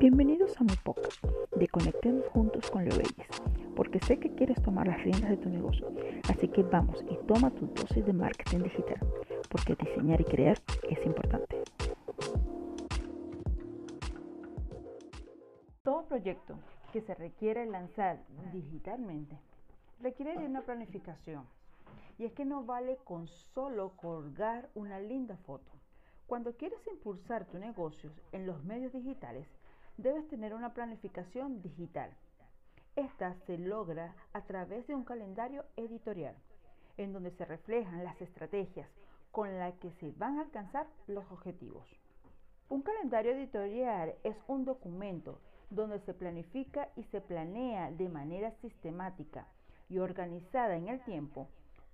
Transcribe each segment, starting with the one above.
Bienvenidos a mi podcast de Conectemos Juntos con Leoyes, porque sé que quieres tomar las riendas de tu negocio, así que vamos y toma tu dosis de marketing digital, porque diseñar y crear es importante. Todo proyecto que se requiere lanzar digitalmente requiere de una planificación. Y es que no vale con solo colgar una linda foto. Cuando quieres impulsar tu negocio en los medios digitales, debes tener una planificación digital. Esta se logra a través de un calendario editorial, en donde se reflejan las estrategias con las que se van a alcanzar los objetivos. Un calendario editorial es un documento donde se planifica y se planea de manera sistemática y organizada en el tiempo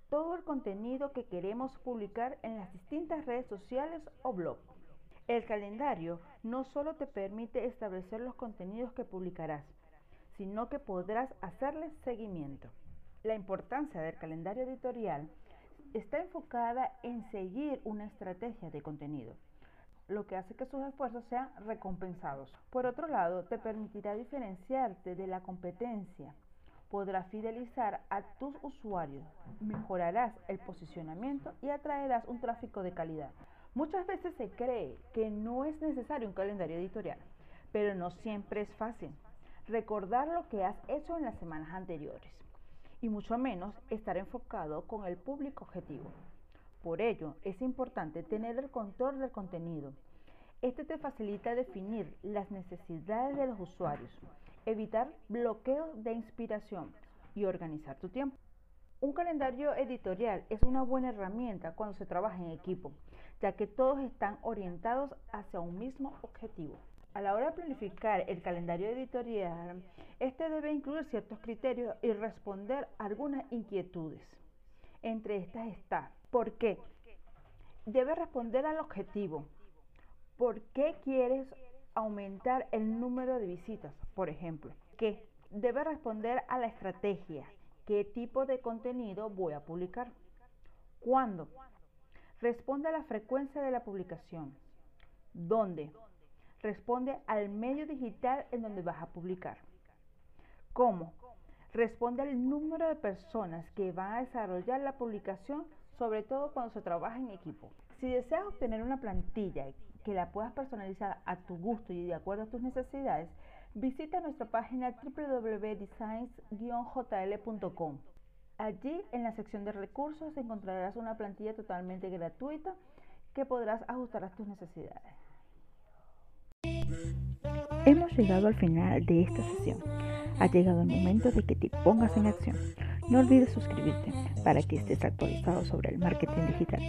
todo el contenido que queremos publicar en las distintas redes sociales o blogs. El calendario no solo te permite establecer los contenidos que publicarás, sino que podrás hacerles seguimiento. La importancia del calendario editorial está enfocada en seguir una estrategia de contenido, lo que hace que sus esfuerzos sean recompensados. Por otro lado, te permitirá diferenciarte de la competencia, podrás fidelizar a tus usuarios, mejorarás el posicionamiento y atraerás un tráfico de calidad. Muchas veces se cree que no es necesario un calendario editorial, pero no siempre es fácil recordar lo que has hecho en las semanas anteriores y mucho menos estar enfocado con el público objetivo. Por ello, es importante tener el control del contenido. Este te facilita definir las necesidades de los usuarios, evitar bloqueos de inspiración y organizar tu tiempo. Un calendario editorial es una buena herramienta cuando se trabaja en equipo, ya que todos están orientados hacia un mismo objetivo. A la hora de planificar el calendario editorial, este debe incluir ciertos criterios y responder algunas inquietudes. Entre estas está, ¿por qué? Debe responder al objetivo. ¿Por qué quieres aumentar el número de visitas, por ejemplo? ¿Qué? Debe responder a la estrategia. ¿Qué tipo de contenido voy a publicar? ¿Cuándo? Responde a la frecuencia de la publicación. ¿Dónde? Responde al medio digital en donde vas a publicar. ¿Cómo? Responde al número de personas que van a desarrollar la publicación, sobre todo cuando se trabaja en equipo. Si deseas obtener una plantilla que la puedas personalizar a tu gusto y de acuerdo a tus necesidades, visita nuestra página www.designs-jl.com. Allí en la sección de recursos encontrarás una plantilla totalmente gratuita que podrás ajustar a tus necesidades. Hemos llegado al final de esta sesión. Ha llegado el momento de que te pongas en acción. No olvides suscribirte para que estés actualizado sobre el marketing digital.